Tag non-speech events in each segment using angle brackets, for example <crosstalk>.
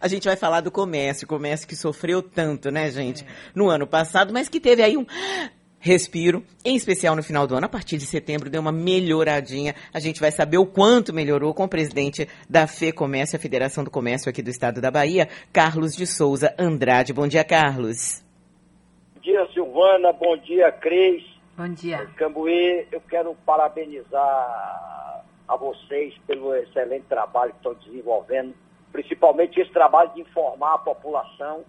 A gente vai falar do comércio, comércio que sofreu tanto, né, gente, no ano passado, mas que teve aí um respiro, em especial no final do ano, a partir de setembro deu uma melhoradinha. A gente vai saber o quanto melhorou com o presidente da FE Comércio, a Federação do Comércio aqui do estado da Bahia, Carlos de Souza Andrade. Bom dia, Carlos. Bom dia, Silvana. Bom dia, Cris. Bom dia. Cambuí, eu quero parabenizar a vocês pelo excelente trabalho que estão desenvolvendo principalmente esse trabalho de informar a população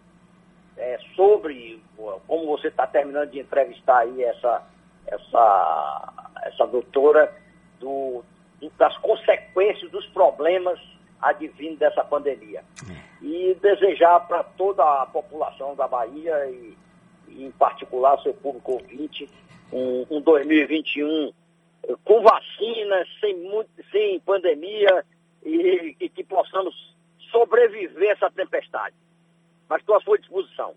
é, sobre, como você está terminando de entrevistar aí essa, essa, essa doutora, do, do, das consequências dos problemas advindos dessa pandemia. E desejar para toda a população da Bahia e, e em particular seu público ouvinte, um, um 2021 com vacinas, sem, muito, sem pandemia e, e que possamos sobreviver essa tempestade. Mas estou à sua disposição.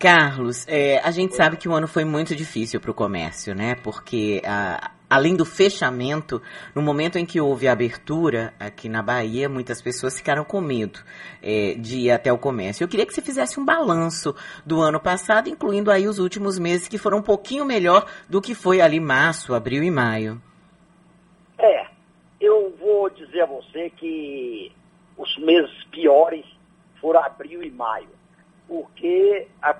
Carlos, é, a gente sabe que o ano foi muito difícil para o comércio, né? Porque a, além do fechamento, no momento em que houve a abertura aqui na Bahia, muitas pessoas ficaram com medo é, de ir até o comércio. Eu queria que você fizesse um balanço do ano passado, incluindo aí os últimos meses que foram um pouquinho melhor do que foi ali março, abril e maio. Dizer a você que os meses piores foram abril e maio, porque a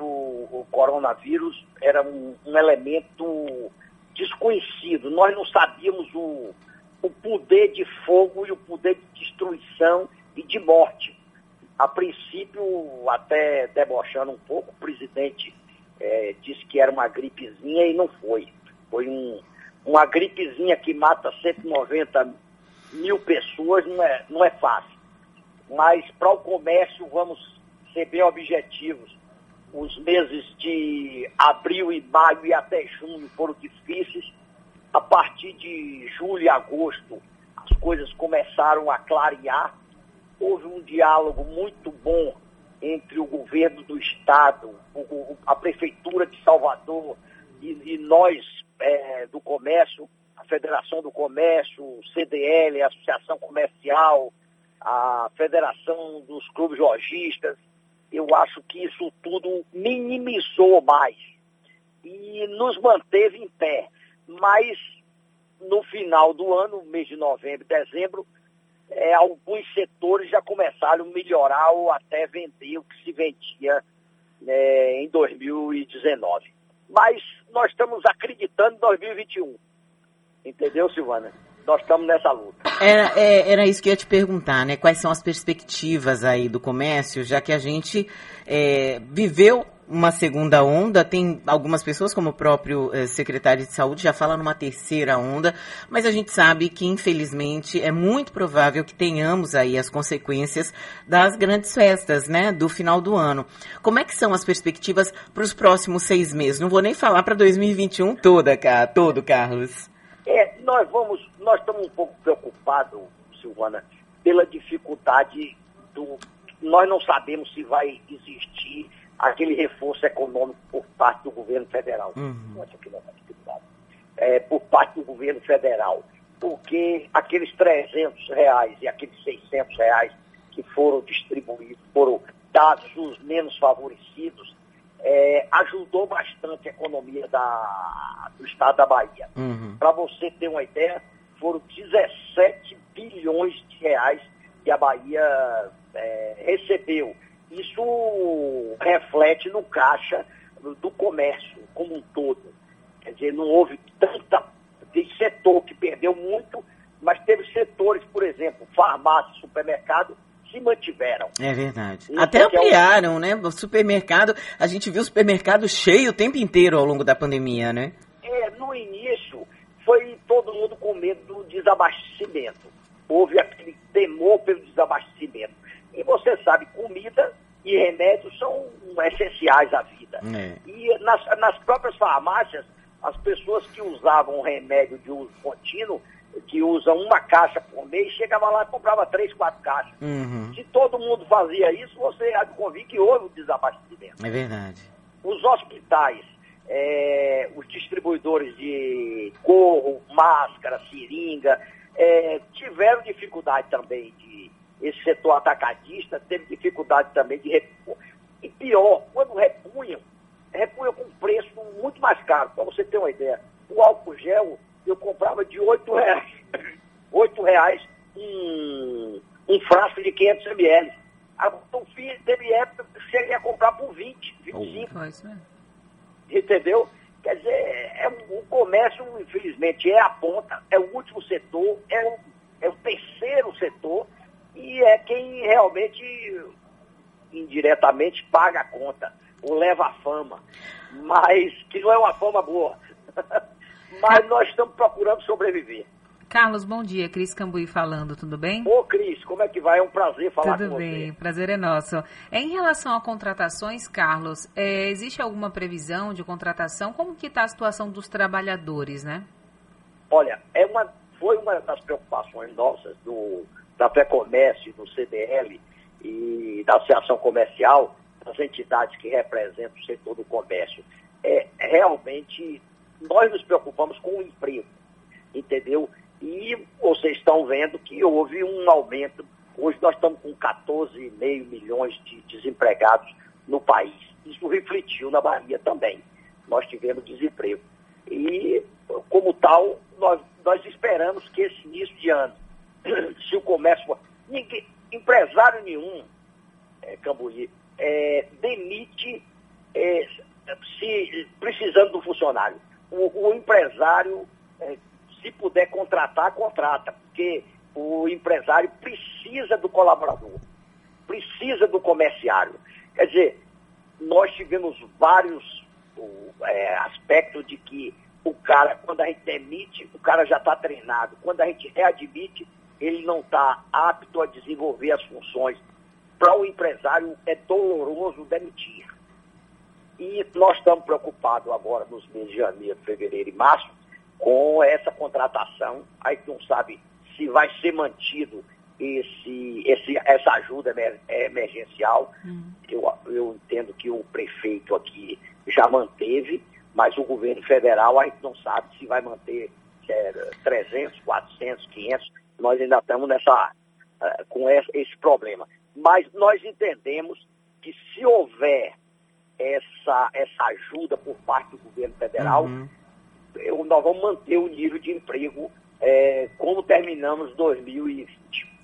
o, o coronavírus era um, um, elemento desconhecido. Nós não sabíamos o, o poder de fogo e o poder de destruição e de morte. A princípio, até debochando um pouco, o presidente é, disse que era uma gripezinha e não foi. Foi um, uma gripezinha que mata 190 mil pessoas não é, não é fácil. Mas para o comércio, vamos ser bem objetivos. Os meses de abril e maio e até junho foram difíceis. A partir de julho e agosto, as coisas começaram a clarear. Houve um diálogo muito bom entre o governo do estado, a prefeitura de Salvador e, e nós, é, do comércio, a Federação do Comércio, o CDL, a Associação Comercial, a Federação dos Clubes Lojistas, eu acho que isso tudo minimizou mais e nos manteve em pé. Mas no final do ano, mês de novembro dezembro, é, alguns setores já começaram a melhorar ou até vender o que se vendia é, em 2019. Mas nós estamos acreditando em 2021. Entendeu, Silvana? Nós estamos nessa luta. Era, é, era isso que eu ia te perguntar, né? Quais são as perspectivas aí do comércio, já que a gente é, viveu uma segunda onda, tem algumas pessoas, como o próprio eh, secretário de saúde, já fala numa terceira onda, mas a gente sabe que, infelizmente, é muito provável que tenhamos aí as consequências das grandes festas, né, do final do ano. Como é que são as perspectivas para os próximos seis meses? Não vou nem falar para 2021 toda, todo, Carlos. É, nós vamos, nós estamos um pouco preocupados, Silvana, pela dificuldade do. Nós não sabemos se vai existir aquele reforço econômico por parte do governo federal. Uhum. É, por parte do governo federal. Porque aqueles 300 reais e aqueles 600 reais que foram distribuídos, foram dados os menos favorecidos, é, ajudou bastante a economia da, do estado da Bahia. Uhum. Para você ter uma ideia, foram 17 bilhões de reais que a Bahia é, recebeu isso reflete no caixa do comércio como um todo. Quer dizer, não houve tanta. Tem setor que perdeu muito, mas teve setores, por exemplo, farmácia, supermercado, se mantiveram. É verdade. Até ampliaram, é o... né? O supermercado, a gente viu o supermercado cheio o tempo inteiro ao longo da pandemia, né? É, no início foi todo mundo com medo do desabastecimento. Houve aquele temor pelo desabastecimento. E você sabe, comida e remédios são essenciais à vida. É. E nas, nas próprias farmácias, as pessoas que usavam remédio de uso contínuo, que usam uma caixa por mês, chegava lá e comprava três, quatro caixas. Uhum. Se todo mundo fazia isso, você há de convir que houve o desabastecimento. É verdade. Os hospitais, é, os distribuidores de corro, máscara, seringa, é, tiveram dificuldade também de. Esse setor atacadista teve dificuldade também de repor. E pior, quando repunham, repunham com preço muito mais caro. Para você ter uma ideia, o álcool gel eu comprava de 8 reais. <laughs> 8 reais um, um frasco de 500 ml. O filho teve época que cheguei a comprar por 20, 25. Oh, Entendeu? Quer dizer, é, o comércio, infelizmente, é a ponta, é o último setor, é o, é o terceiro setor e é quem realmente, indiretamente, paga a conta ou leva a fama. Mas que não é uma fama boa. <laughs> Mas nós estamos procurando sobreviver. Carlos, bom dia. Cris Cambuí falando, tudo bem? Ô, Cris, como é que vai? É um prazer falar tudo com bem, você. Tudo bem, prazer é nosso. Em relação a contratações, Carlos, é, existe alguma previsão de contratação? Como que está a situação dos trabalhadores, né? Olha, é uma, foi uma das preocupações nossas do, da FEComércio, do CDL e da Associação Comercial, das entidades que representam o setor do comércio. É, realmente, nós nos preocupamos com o emprego, entendeu? E vocês estão vendo que houve um aumento. Hoje nós estamos com 14,5 milhões de desempregados no país. Isso refletiu na Bahia também. Nós tivemos desemprego. E, como tal, nós, nós esperamos que esse início de ano, <clears throat> se o comércio. Ninguém, empresário nenhum, é, Cambuí, é, demite é, se, precisando do funcionário. O, o empresário é, se puder contratar, contrata, porque o empresário precisa do colaborador, precisa do comerciário. Quer dizer, nós tivemos vários é, aspectos de que o cara, quando a gente demite, o cara já está treinado. Quando a gente readmite, ele não está apto a desenvolver as funções. Para o empresário é doloroso demitir. E nós estamos preocupados agora nos meses de janeiro, fevereiro e março, com essa contratação. Aí não sabe se vai ser mantido esse, esse, essa ajuda emergencial. Hum. Eu, eu entendo que o prefeito aqui já manteve, mas o governo federal a gente não sabe se vai manter é, 300, 400, 500. Nós ainda estamos nessa, uh, com esse problema. Mas nós entendemos que se houver essa, essa ajuda por parte do governo federal, uhum nós vamos manter o nível de emprego é, como terminamos 2020.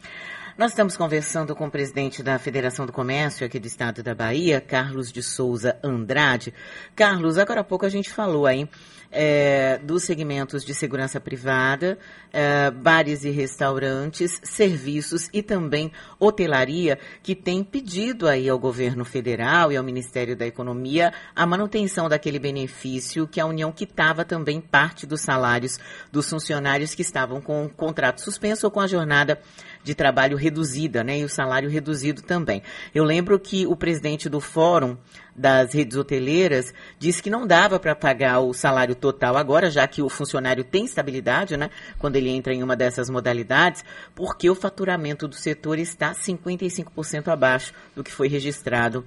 Nós estamos conversando com o presidente da Federação do Comércio aqui do estado da Bahia, Carlos de Souza Andrade. Carlos, agora há pouco a gente falou aí é, dos segmentos de segurança privada, é, bares e restaurantes, serviços e também hotelaria, que tem pedido aí ao governo federal e ao Ministério da Economia a manutenção daquele benefício que a União quitava também parte dos salários dos funcionários que estavam com o contrato suspenso ou com a jornada de trabalho reduzida, né? E o salário reduzido também. Eu lembro que o presidente do Fórum das redes hoteleiras disse que não dava para pagar o salário total agora, já que o funcionário tem estabilidade, né? Quando ele entra em uma dessas modalidades, porque o faturamento do setor está 55% abaixo do que foi registrado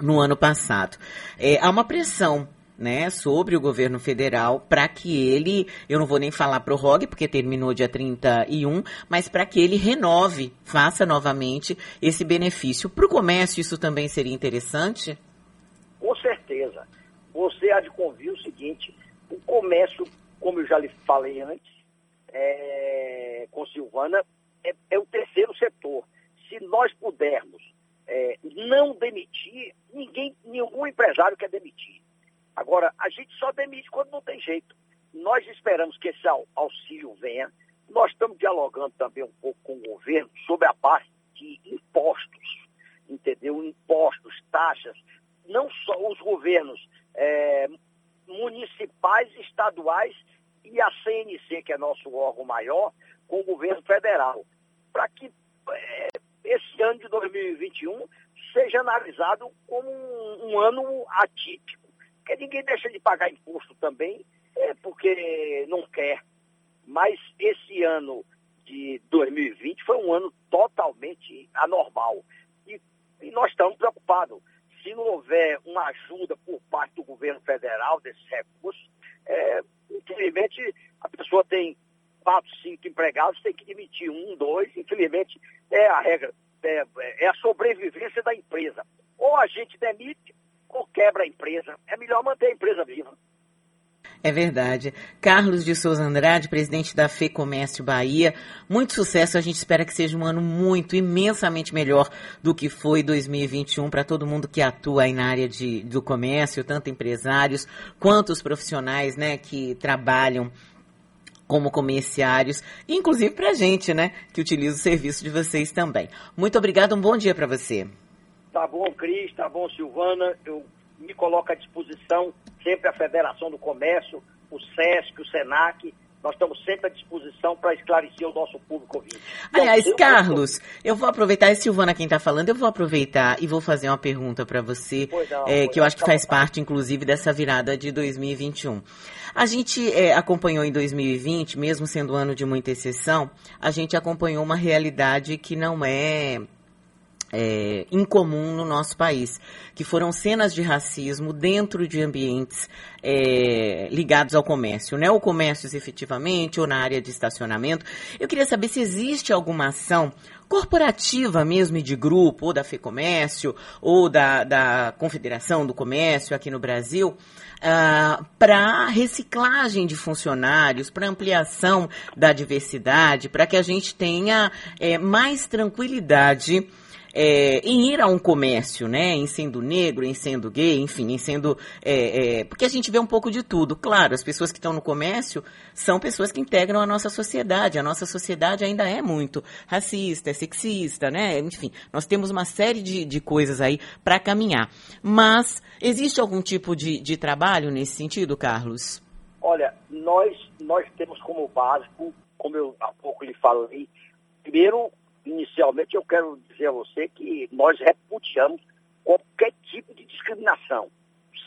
no ano passado. É, há uma pressão né, sobre o governo federal para que ele, eu não vou nem falar prorrogue, porque terminou dia 31, mas para que ele renove, faça novamente esse benefício. Para o comércio, isso também seria interessante? Com certeza. Você há de convir o seguinte: o comércio, como eu já lhe falei antes, é, com Silvana, é, é o terceiro setor. Se nós pudermos é, não demitir, ninguém, nenhum empresário quer demitir. Agora, a gente só demite quando não tem jeito. Nós esperamos que esse auxílio venha. Nós estamos dialogando também um pouco com o governo sobre a parte de impostos, entendeu? Impostos, taxas. Não só os governos é, municipais, estaduais e a CNC, que é nosso órgão maior, com o governo federal. Para que é, esse ano de 2021 seja analisado como um, um ano atípico porque ninguém deixa de pagar imposto também, é porque não quer. Mas esse ano de 2020 foi um ano totalmente anormal. E, nós estamos preocupados. Se não houver uma ajuda por parte do governo federal desses recursos, é, infelizmente a pessoa tem quatro, cinco empregados, tem que demitir um, dois. Infelizmente, é a regra, é, é a sobrevivência da empresa. Ou a gente demite ou quebra a empresa. É melhor manter a empresa viva. É verdade. Carlos de Souza Andrade, presidente da Fê Comércio Bahia. Muito sucesso. A gente espera que seja um ano muito, imensamente melhor do que foi 2021 para todo mundo que atua aí na área de, do comércio, tanto empresários quanto os profissionais, né, que trabalham como comerciários, inclusive para a gente, né, que utiliza o serviço de vocês também. Muito obrigado, um bom dia para você. Tá bom, Cris, tá bom, Silvana. Eu me coloco à disposição sempre a Federação do Comércio, o SESC, o SENAC, nós estamos sempre à disposição para esclarecer o nosso público ouvinte. Aliás, eu, Carlos, eu vou aproveitar, e Silvana quem está falando, eu vou aproveitar e vou fazer uma pergunta para você, não, é, que eu acho que faz parte, inclusive, dessa virada de 2021. A gente é, acompanhou em 2020, mesmo sendo um ano de muita exceção, a gente acompanhou uma realidade que não é é, incomum no nosso país, que foram cenas de racismo dentro de ambientes é, ligados ao comércio, né? Ou comércios efetivamente, ou na área de estacionamento. Eu queria saber se existe alguma ação corporativa mesmo e de grupo, ou da FEComércio, ou da, da Confederação do Comércio aqui no Brasil, uh, ah, para reciclagem de funcionários, para ampliação da diversidade, para que a gente tenha é, mais tranquilidade é, em ir a um comércio, né? Em sendo negro, em sendo gay, enfim, em sendo. É, é, porque a gente vê um pouco de tudo. Claro, as pessoas que estão no comércio são pessoas que integram a nossa sociedade. A nossa sociedade ainda é muito racista, é sexista, né? Enfim, nós temos uma série de, de coisas aí para caminhar. Mas existe algum tipo de, de trabalho nesse sentido, Carlos? Olha, nós, nós temos como básico, como eu há pouco lhe falei, primeiro inicialmente eu quero dizer a você que nós repudiamos qualquer tipo de discriminação.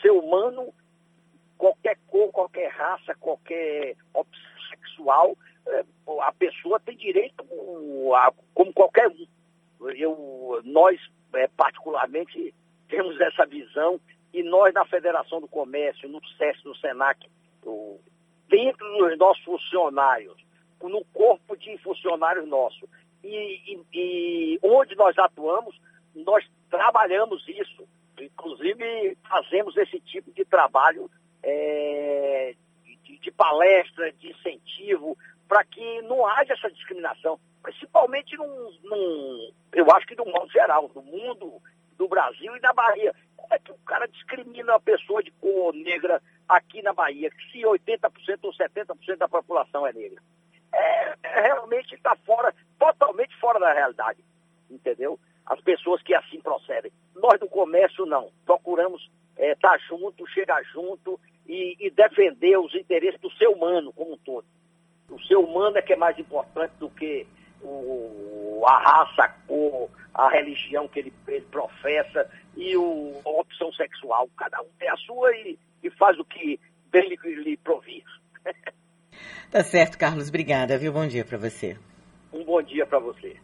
Ser humano, qualquer cor, qualquer raça, qualquer opção sexual, é, a pessoa tem direito como qualquer um. Eu, nós, é, particularmente, temos essa visão e nós, na Federação do Comércio, no SES, no SENAC, dentro dos nossos funcionários, no corpo de funcionários nossos, e, e, e onde nós atuamos, nós trabalhamos isso. Inclusive, fazemos esse tipo de trabalho é, de, de, palestra, de incentivo, para que não haja essa discriminação, principalmente num, num, eu acho que no modo geral, no mundo, do Brasil e na Bahia. É que o cara discrimina uma pessoa de cor negra aqui na Bahia, se 80% ou 70% da população é negra? É, realmente está fora, totalmente fora da realidade, entendeu? As pessoas que assim procedem. Nós do comércio não. Procuramos estar é, tá junto, chegar junto e, e, defender os interesses do ser humano como um todo. O ser humano é que é mais importante do que o, a raça, a cor, a religião que ele, ele professa e o, a opção sexual. Cada um tem a sua e, e faz o que bem lhe, lhe provir. <laughs> Tá certo, Carlos. Obrigada, viu? Bom dia para você. Um bom dia para você.